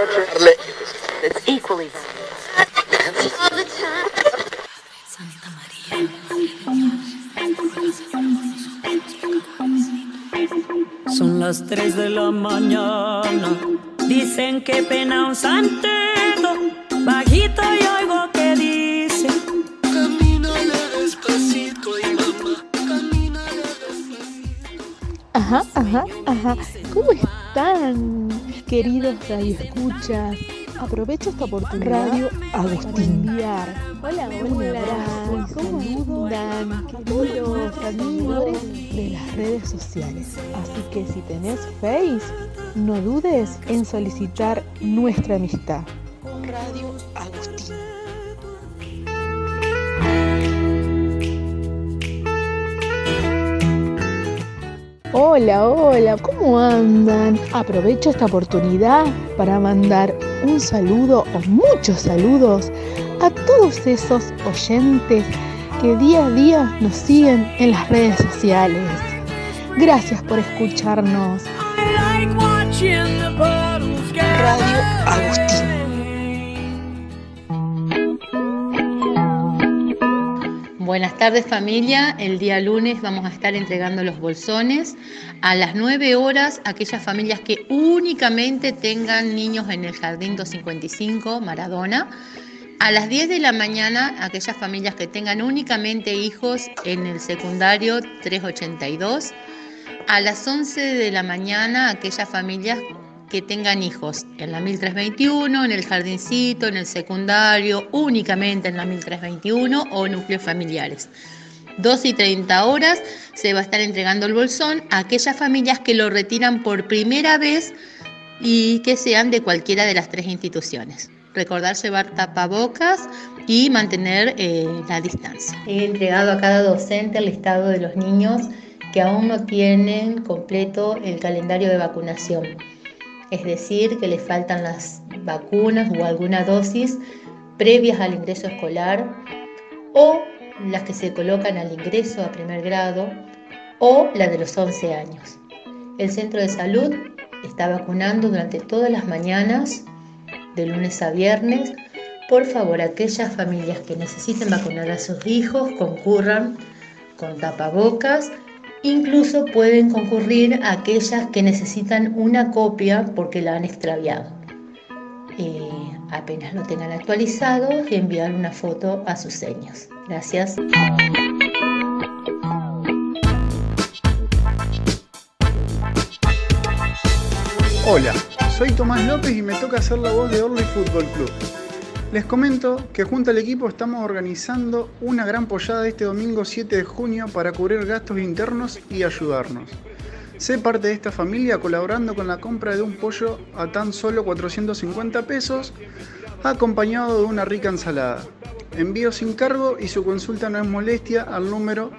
It's equally Son las 3 de la mañana. Dicen que pena un santeto. Bajito y oigo que dice. Camínale despacito y mamá, camínale despacito. Ajá, ajá, ajá. ¿Cómo están, queridos radioescuchas? Aprovecho esta oportunidad Radio Agustín. Enviar. Hola, hola, ¿cómo queridos amigos de las redes sociales? Así que si tenés Face, no dudes en solicitar nuestra amistad. Radio Hola, hola, ¿cómo andan? Aprovecho esta oportunidad para mandar un saludo o muchos saludos a todos esos oyentes que día a día nos siguen en las redes sociales. Gracias por escucharnos. Radio Agustín. Buenas tardes familia, el día lunes vamos a estar entregando los bolsones. A las 9 horas aquellas familias que únicamente tengan niños en el Jardín 255 Maradona, a las 10 de la mañana aquellas familias que tengan únicamente hijos en el secundario 382, a las 11 de la mañana aquellas familias que tengan hijos en la 1321, en el jardincito, en el secundario, únicamente en la 1321 o núcleos familiares. 2 y 30 horas se va a estar entregando el bolsón a aquellas familias que lo retiran por primera vez y que sean de cualquiera de las tres instituciones. Recordar llevar tapabocas y mantener eh, la distancia. He entregado a cada docente el listado de los niños que aún no tienen completo el calendario de vacunación es decir, que le faltan las vacunas o alguna dosis previas al ingreso escolar o las que se colocan al ingreso a primer grado o la de los 11 años. El centro de salud está vacunando durante todas las mañanas, de lunes a viernes. Por favor, aquellas familias que necesiten vacunar a sus hijos concurran con tapabocas Incluso pueden concurrir aquellas que necesitan una copia porque la han extraviado. Eh, apenas lo tengan actualizado, enviar una foto a sus seños. Gracias. Hola, soy Tomás López y me toca hacer la voz de Orly Fútbol Club. Les comento que junto al equipo estamos organizando una gran pollada este domingo 7 de junio para cubrir gastos internos y ayudarnos. Sé parte de esta familia colaborando con la compra de un pollo a tan solo 450 pesos, acompañado de una rica ensalada. Envío sin cargo y su consulta no es molestia al número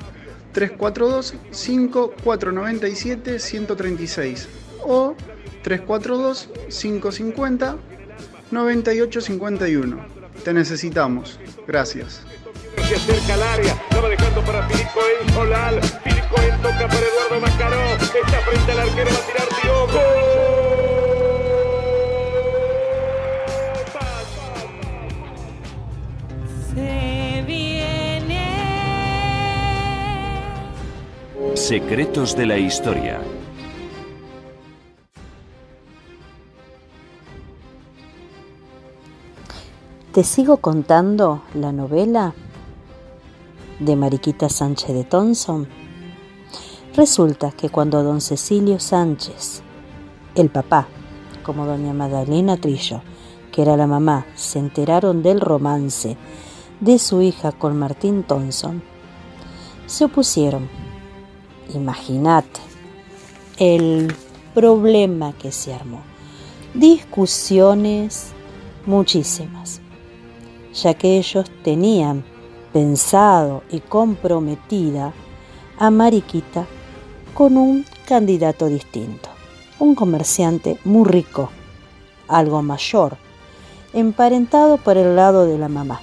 342-5497-136 o 342-550 9851. Te necesitamos. Gracias. Se acerca al área, la va dejando para Filipo en Solal. Filipo en toca para Eduardo Macaró. Está frente al arquero, va a tirar Diogo. Se viene. Secretos de la Historia. Te sigo contando la novela de Mariquita Sánchez de Thompson. Resulta que cuando don Cecilio Sánchez, el papá, como doña Magdalena Trillo, que era la mamá, se enteraron del romance de su hija con Martín Thompson, se opusieron. Imagínate el problema que se armó. Discusiones muchísimas ya que ellos tenían pensado y comprometida a Mariquita con un candidato distinto, un comerciante muy rico, algo mayor, emparentado por el lado de la mamá.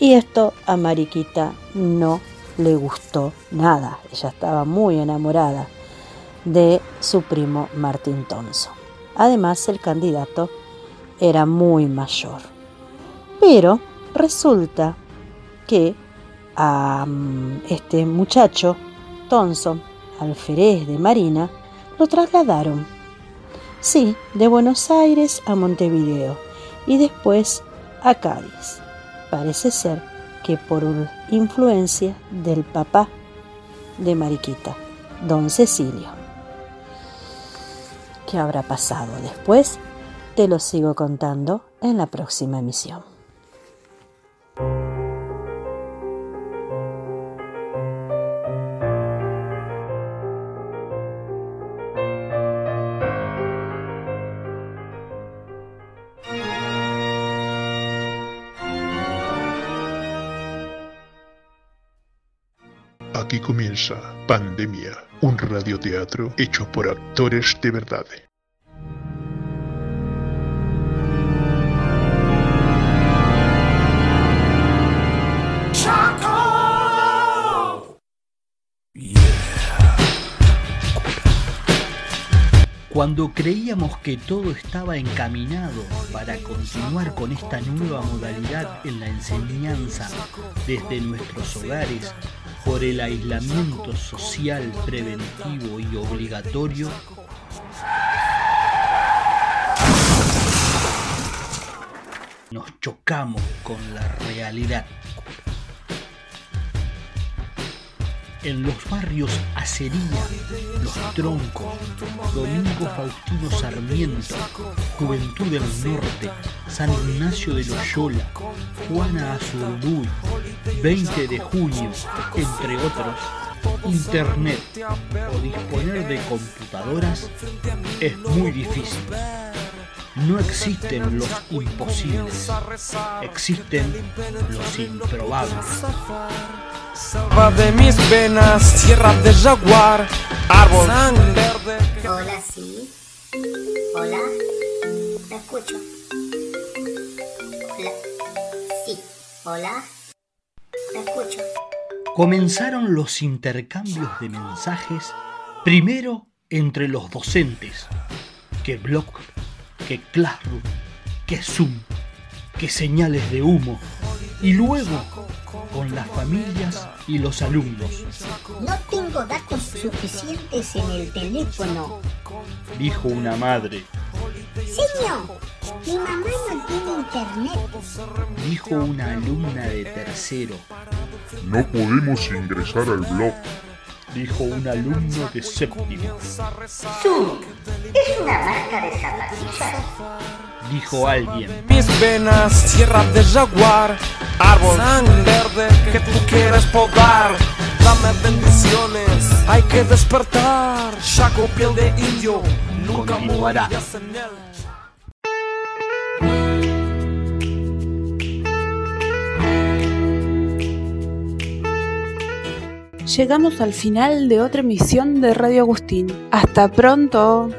Y esto a Mariquita no le gustó nada, ella estaba muy enamorada de su primo Martín Tonso. Además, el candidato era muy mayor. Pero resulta que a este muchacho, Thompson, alférez de Marina, lo trasladaron. Sí, de Buenos Aires a Montevideo y después a Cádiz. Parece ser que por influencia del papá de Mariquita, don Cecilio. ¿Qué habrá pasado después? Te lo sigo contando en la próxima emisión. Aquí comienza Pandemia, un radioteatro hecho por actores de verdad. Cuando creíamos que todo estaba encaminado para continuar con esta nueva modalidad en la enseñanza desde nuestros hogares por el aislamiento social preventivo y obligatorio, nos chocamos con la realidad. En los barrios Acería, Los Troncos, Domingo Faustino Sarmiento, Juventud del Norte, San Ignacio de Loyola, Juana Azurduy, 20 de junio, entre otros, Internet o disponer de computadoras es muy difícil. No existen los imposibles, existen los improbables. Salva de mis venas, tierra de jaguar, árbol sangre verde. Hola, sí. Hola. Te escucho. Hola. Sí. Hola. Te escucho. Comenzaron los intercambios de mensajes primero entre los docentes, que blog, que classroom, que zoom, que señales de humo, y luego con las familias y los alumnos. No tengo datos suficientes en el teléfono. Dijo una madre. Señor, mi mamá no tiene internet. Dijo una alumna de tercero. No podemos ingresar al blog. Dijo un alumno de séptimo. Zoom, ¿es una marca de zapatillas? Dijo alguien. Mis venas, tierra de jaguar, árbol sangre verde que tú quieres podar. Dame bendiciones, hay que despertar. Chaco piel de indio, nunca Continuará. Llegamos al final de otra emisión de Radio Agustín. Hasta pronto.